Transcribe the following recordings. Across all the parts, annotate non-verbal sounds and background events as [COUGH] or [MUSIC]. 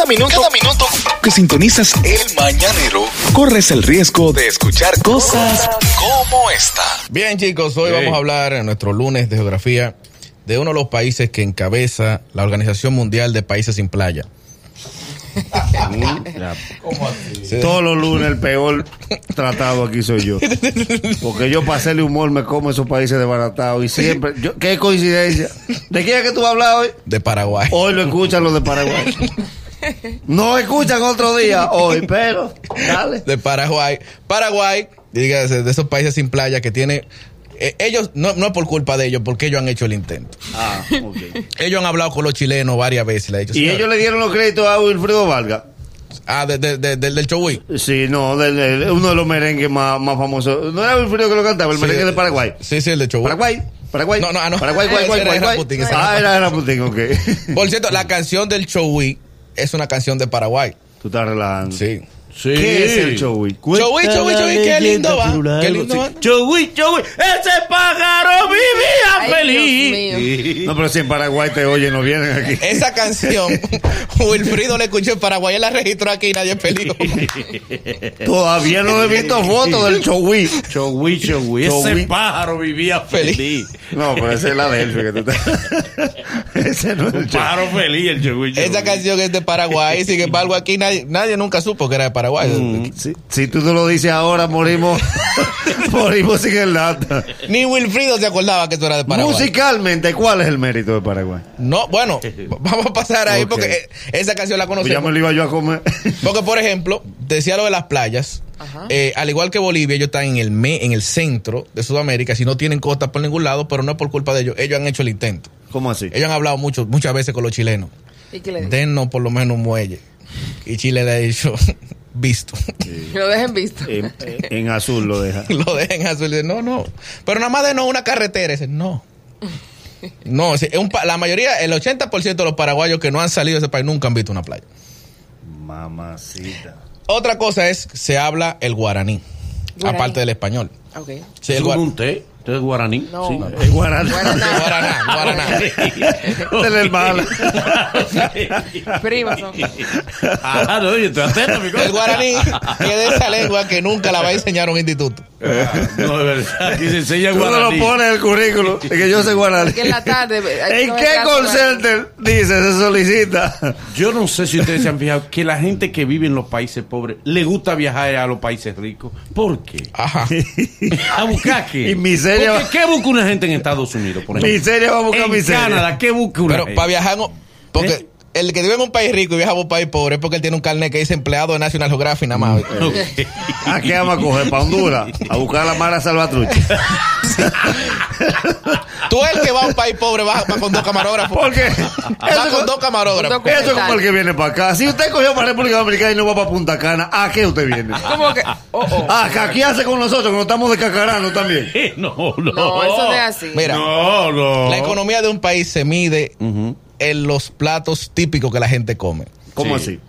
Cada minuto, cada minuto que sintonizas el mañanero, corres el riesgo de escuchar cosas como esta. Bien, chicos, hoy vamos a hablar en nuestro lunes de geografía de uno de los países que encabeza la Organización Mundial de Países sin Playa. [LAUGHS] Sí. Todos los lunes el peor tratado aquí soy yo. Porque yo para hacerle humor me como esos países desbaratados y siempre... Yo, ¿Qué coincidencia? ¿De quién es que tú vas a hablar hoy? De Paraguay. Hoy lo escuchan los de Paraguay. [LAUGHS] [LAUGHS] No escuchan otro día hoy, [LAUGHS] pero dale. De Paraguay. Paraguay, dígase, de esos países sin playa que tiene... eh, ellos, no, no por culpa de ellos, porque ellos han hecho el intento. Ah, ok. [LAUGHS] Ellos han hablado con los chilenos varias veces. Y "Señores, ellos le dieron los créditos a Wilfredo Vargas. Ah, de- de- de- del del Chowí. Sí, no, uno de los merengues más, más famosos. No era Wilfredo que lo cantaba, el Sí, merengue de Paraguay. Sí, sí, el de Chowí. Paraguay, Paraguay. No, no, ah, no. Paraguay, guay, Ese guay, era ese Ah, era Rasputín, ok. Por cierto, la canción del Chowí es una canción de Paraguay. Tú estás relajando. Sí. Sí. ¿Qué es el Chowi? Chowí, Chowí, Chowí, qué lindo va. Qué lindo va. Chowí, Chowí, ese pájaro vivía Ay, feliz. Dios mío. No, pero si en Paraguay te oyen, no vienen aquí. Esa canción, [LAUGHS] Wilfrido la escuchó en Paraguay, él la registró aquí y nadie peleó. [LAUGHS] Todavía no he visto fotos del Chowi. Chowí, Chowí, Chowí. ese pájaro vivía feliz. No, pero esa es la de él, que tú estás. [LAUGHS] Ese no es el Chowi. Pájaro feliz, el Chowí, Chowí. Esa canción es de Paraguay, sin [LAUGHS] embargo aquí nadie, nadie nunca supo que era de Paraguay. Si, si tú no lo dices ahora, morimos. [LAUGHS] morimos sin el dato. Ni Wilfrido se acordaba que eso era de Paraguay. Musicalmente, ¿cuál es el mérito de Paraguay? No, bueno, vamos a pasar ahí porque eh, esa canción la Pues ya conocemos. me lo iba yo a comer. Porque, por ejemplo, decía lo de las playas. eh, al igual que Bolivia, ellos están en el, me- en el centro de Sudamérica, si no tienen costa por ningún lado, pero no es por culpa de ellos. Ellos han hecho el intento. ¿Cómo así? Ellos han hablado mucho, muchas veces con los chilenos. ¿Y qué le? Dennos por lo menos un muelle. Y Chile le ha dicho, [LAUGHS] visto. Lo dejen visto. En, en azul lo deja. [LAUGHS] lo dejen azul. Y dice, no, no. Pero nada más denos una carretera. Dice, no. No, es un pa- la mayoría, el 80% de los paraguayos que no han salido de ese país nunca han visto una playa. Mamacita. Otra cosa es, se habla el guaraní, Guaraní. aparte del español. Ok. Sí, el ¿Es gua- un té? ¿Usted es guaraní? No. Sí. El guaraná. Guaraná. guaraná, guaraná. Del hermano. Primos son. Ah, no, yo estoy atento, mi cosa. El guaraní, que de esa lengua que nunca la va a enseñar un instituto. No, de verdad. Aquí se enseña Tú no lo guaraní. pones en el currículo. de que yo soy guaraní. Que en la tarde. ¿En qué call center dice, se solicita? Yo no sé si ustedes se han fijado que la gente que vive en los países pobres le gusta viajar a los países ricos. ¿Por qué? Ajá. ¿A buscar qué? Y miseria Porque, ¿Qué busca una gente en Estados Unidos, por ejemplo? Miseria va a buscar en miseria. Canadá, ¿qué busca una Pero gente? para viajar, no- porque ¿Eh? El que vive en un país rico y viaja a un país pobre es porque él tiene un carnet que dice empleado de National Geographic nada más. [LAUGHS] ¿A qué vamos a coger? ¿Para Honduras? A buscar a la Mara Salvatrucha. [LAUGHS] Tú el que va a un país pobre va, va con dos camarógrafos. Porque Va eso, con dos camarógrafos. Eso es como el que viene para acá. Si usted cogió para República Dominicana y no va para Punta Cana, ¿a qué usted viene? [LAUGHS] ¿Cómo que? Oh, oh. Ah, hace con nosotros, que nos estamos descacarando también. No, no. No, eso no es así. Mira, No, no. la economía de un país se mide. En los platos típicos que la gente come. ¿Cómo Sí. así?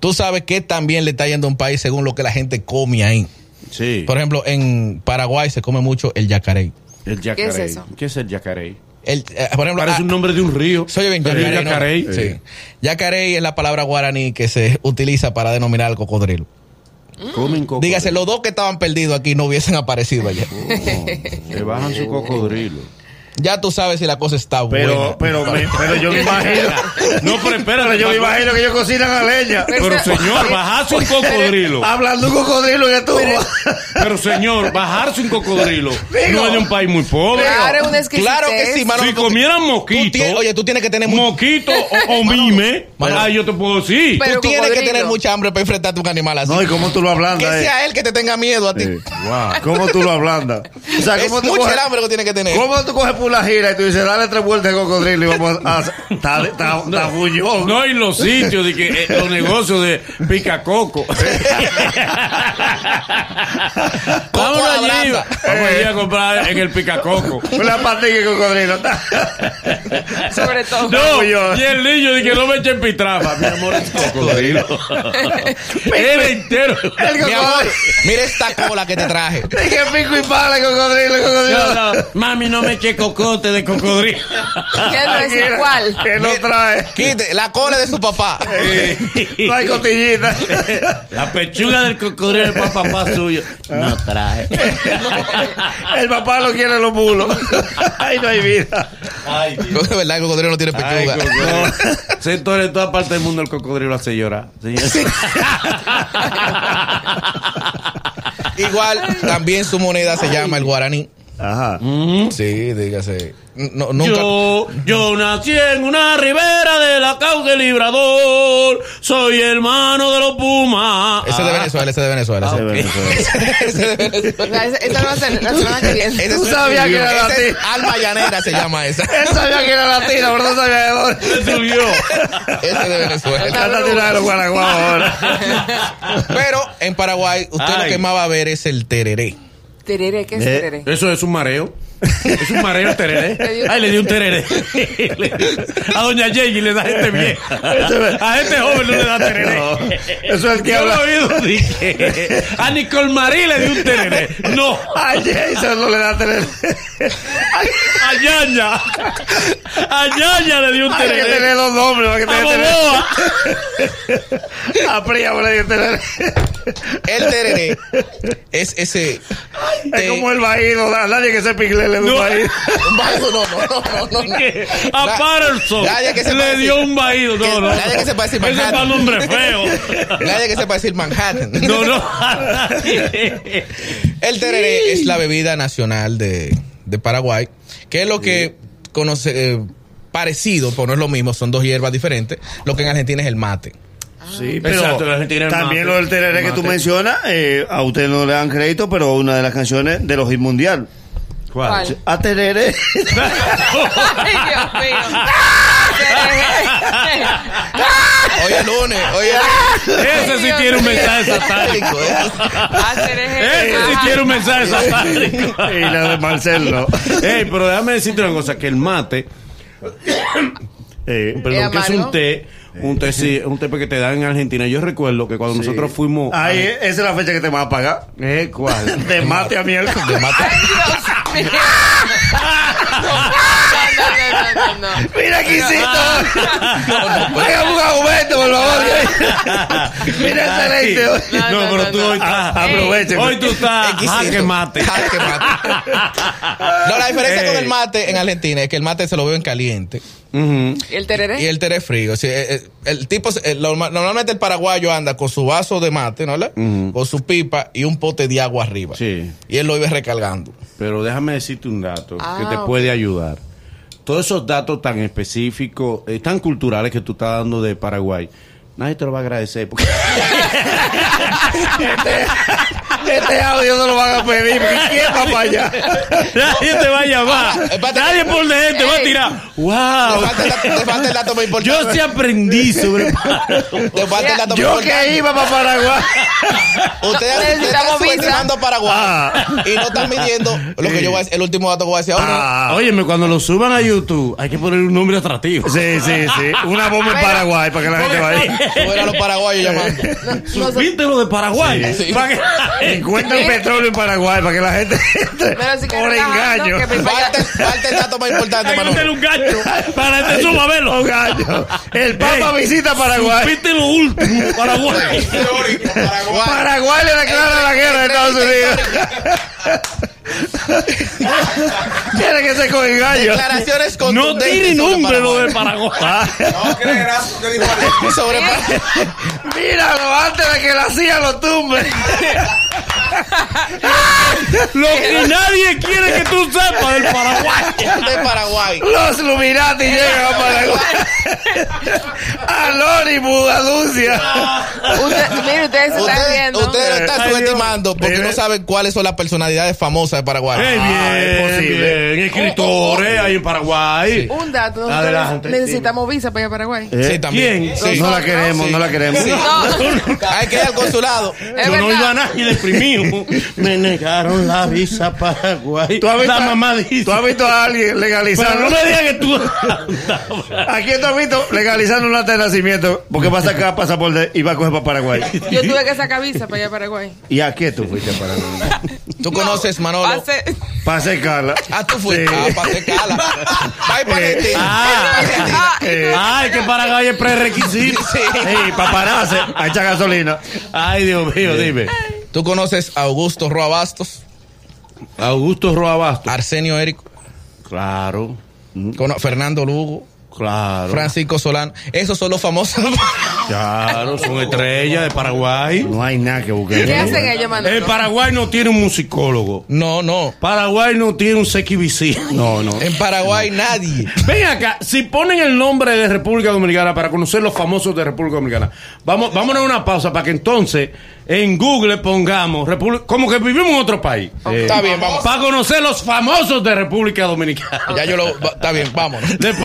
Tú sabes que también le está yendo a un país según lo que la gente come ahí. Sí. Por ejemplo, en Paraguay se come mucho el yacaré. El yacaré. ¿Qué es eso? ¿Qué es el yacaré? El, eh, por ejemplo, Parece ah, un nombre de un río. Soy bien, El yacaré. ¿no? yacaré. Sí. Yacaré es la palabra guaraní que se utiliza para denominar al cocodrilo. Comen cocodrilo. Dígase, los dos que estaban perdidos aquí no hubiesen aparecido ayer. Se bajan su cocodrilo. Ya tú sabes si la cosa está Pero, buena. pero, me- pero yo me [LAUGHS] imagino. No, pero espérate. Pero yo me imagino que ellos cocinan a leña. Pero señor, bajarse un cocodrilo. [LAUGHS] Hablando un cocodrilo que tú. Pero señor, bajarse un cocodrilo Digo. no de un país muy pobre. Claro, es una. Claro que sí, mano. Si tú- comieran tú mosquito, tienes- oye, tú tienes que tener mucho. mosquito o, o mime, Mano. ah, yo te puedo decir. Pero- Tú tienes que tener mucha hambre para enfrentarte a un animal así. No, y cómo tú lo que ablandas. eh. sea él que te tenga miedo a ti. Sí. ¿Cómo tú lo ablandas? O sea, Es ¿cómo tú mucho coges- el hambre que tiene que tener. ¿Cómo tú coges la gira y tú dices, dale tres vueltas de cocodrilo y vamos a... Está, bullón. No, y los sitios, de que, eh, los negocios de picacoco. [LAUGHS] Vámonos allí, abraza. vamos allí a comprar en el picacoco. Una patilla de cocodrilo. [LAUGHS] Sobre todo. No, y el niño de que no me echen pitrafa, mi amor, es cocodrilo. [LAUGHS] Él entero. El Mi amor, cocodrilo. mira esta cola que te traje. Dije pico y pala, cocodrilo, cocodrilo. No, no, Mami, no me eche cocote de cocodrilo. [LAUGHS] ¿Qué no es igual? ¿Qué lo trae? Quite la cola de su papá. No hay cotillita. [LAUGHS] La pechuga del cocodrilo es para papá suyo. No trae. [LAUGHS] El papá lo quiere los mulos. Ahí no hay vida. Ay, Dios. De verdad, el cocodrilo no tiene Ay, pechuga. cocodrilo. Sector en toda parte del mundo el cocodrilo hace llorar. señor. Igual, también su moneda se llama el guaraní. Ajá. Sí, dígase. No, nunca. Yo, yo nací en una ribera de la cauce Librador. Soy hermano de los Pumas. Ese es de Venezuela, ese es de Venezuela. Ah, ese. ok. [LAUGHS] Ese es de Venezuela. Esa- esa no va a ser la semana que viene. Tú es- sabías que era latino. Alma llanera se llama esa. Él sabía que era latino, pero no sabía de dónde. Se subió. Ese es de Venezuela. Está tirando de los guaraguas ahora. Pero en Paraguay, usted lo que más va a ver es el tereré. Tereré, ¿qué es Eh, tereré? Eso es un mareo. Es un mareo tereré. [LAUGHS] Ay, le dio un tereré. [LAUGHS] A doña Yeji le da gente bien. A [LAUGHS] gente joven no le da tereré. No, eso es el que Yo lo habla. he oído dije. A Nicole Marie le dio un tereré. No. A Jason no le da tener. A Yanya. A Yanya le dio un Hay que tereré. tener dos nombres para que A tenga Boboa. tener. A Príamo le dio tener. El tereré es ese. Es como el vaído. Nadie que sepa inglés le da un No. vaído. No, no, no, no, no, no. que a Patterson nadie que sepa le decir- dio un vaído. No, que- no. nadie que sepa decir Ese es Manhattan. para nombre feo. [LAUGHS] Nadie que sepa decir Manhattan. No, no. [LAUGHS] El tereré es la bebida nacional de, de Paraguay, que es lo que conoce, eh, parecido, pero no es lo mismo, son dos hierbas diferentes. Lo que en Argentina es el mate. Sí, pero Exacto, la gente tiene el también mate. lo del tereré que tú mencionas, eh, a usted no le dan crédito, pero una de las canciones de los hit mundial. ¿Cuál? A tereré. [LAUGHS] Ay, Dios mío. Tereré. Hoy es lunes, hoy es [LAUGHS] Ese sí tiene un mensaje satánico. Ah. Ese sí tiene un mensaje satánico. y la de Marcel no. Ey, pero déjame decirte una cosa, que el mate, Eh, perdón, que es un té, un té, sí, un té que te dan en Argentina. Yo recuerdo que cuando nosotros fuimos... Ahí, esa es la fecha que te van a pagar. Eh, ¿Cuál? [LAUGHS] De mate a miércoles. De mate. Ay, Dios mío. [LAUGHS] [LAUGHS] No, no, no, no, no. Mira, Quisito. Venga, un aumento, por [LAUGHS] Mira, excelente. No, No, no, pero tú no. hoy estás... Ah, aprovechen. Hoy tú estás jaque mate. Jaque mate. [LAUGHS] No, la diferencia con el mate en Argentina es que el mate se lo beben caliente. ¿Y el tereré? y el teré frío. O sea, eh, eh, el tipo, eh, normalmente el paraguayo anda con su vaso de mate, ¿no? ¿verdad? Ujú. Con su pipa y un pote de agua arriba. Sí. Y él lo iba recargando. Pero déjame decirte un dato Ah, que te ok. puede ayudar. Todos esos datos tan específicos, eh, tan culturales que tú estás dando de Paraguay, nadie te lo va a agradecer. Porque [LAUGHS] Este audio no lo van a pedir. ¿Quién va para allá? nadie te va a llamar. Ah, espérate. nadie por dentro te va a tirar. Te ¡Wow! falta, el dato, te falta el dato más importante. Yo sí aprendí sobre Te falta el dato más Yo importante. que iba para Paraguay. Ustedes están subestimando a Paraguay Ah. y no están midiendo lo que yo voy a decir, el último dato que voy a decir ahora. Ah. Óyeme, cuando lo suban a YouTube, hay que poner un nombre atractivo. Sí, sí, sí. Una bomba en Paraguay para que la gente vaya. Subir a los paraguayos llamando. ¿Viste lo de Paraguay? Sí. Que- Encuentra el petróleo en Paraguay para que la gente entre Pero si por engaño. que Falta, falta el dato más importante, que Manolo. un gancho para que te suba a verlo. Un gallo. El Papa Ey. visita Paraguay. Viste lo último, [LAUGHS] Paraguay. Paraguay. Paraguay le declara la guerra a Estados Unidos. [LAUGHS] Tiene que ser con el gallo. Declaraciones No contundentes tiene sobre nombre lo de Paraguay. Paraguay. [LAUGHS] Sobre Paraguay. Míralo antes de que la CIA lo tumbe. Lo que nadie quiere que tú sepas del Paraguay. de Paraguay. Los Illuminati llegan a Paraguay. Anuncia. Usted, mire, ustedes se están viendo. ustedes lo están subestimando porque no saben cuáles son las personalidades famosas de Paraguay. Eh, bien, Ah, es posible. bien. Escritores ahí en Paraguay. Un dato. Adelante. necesitamos visa para ir a Paraguay. Sí, también. ¿Quién? Sí. No la queremos, Sí. no la queremos. Sí. Hay que ir al consulado. Es Yo no verdad. iba a nadie deprimido. Me negaron la visa a Paraguay. ¿Tú has visto, La mamá dice. ¿Tú has visto a alguien Pero legalizando? no me digas que tú. [LAUGHS] Aquí tú has visto legalizando un acta de nacimiento porque va a sacar pasaporte y va a coger para Paraguay. Yo tuve que sacar visa para ir a Paraguay. ¿Y a qué tú fuiste a Paraguay? Tú conoces, Manolo. Manolo. Pase. Pase Carla. Ah, tú fuiste. Sí. Ah, para cala. Ay, para Eh. Ah, Eh, ay, que Paraguay es prerequisito. sí, para pararse, a echar gasolina. Ay, Dios mío, dime. ¿Tú conoces a Augusto Roa Bastos? Augusto Roa Bastos. Arsenio Érico, Claro, cono- Fernando Lugo, claro. Francisco Solán. Esos son los famosos. Claro, son estrellas de Paraguay. No hay nada que buscar. ¿Qué hacen ellos, Manolo? El Paraguay no tiene un musicólogo. No, no. Paraguay no tiene un CQVC. No, no. En Paraguay nadie. Ven acá, si ponen el nombre de República Dominicana para conocer los famosos de República Dominicana, vamos, vámonos a una pausa para que entonces en Google pongamos República, como que vivimos en otro país. Está bien, vamos. Para conocer los famosos de República Dominicana. Ya yo lo. Está bien, vámonos. Después-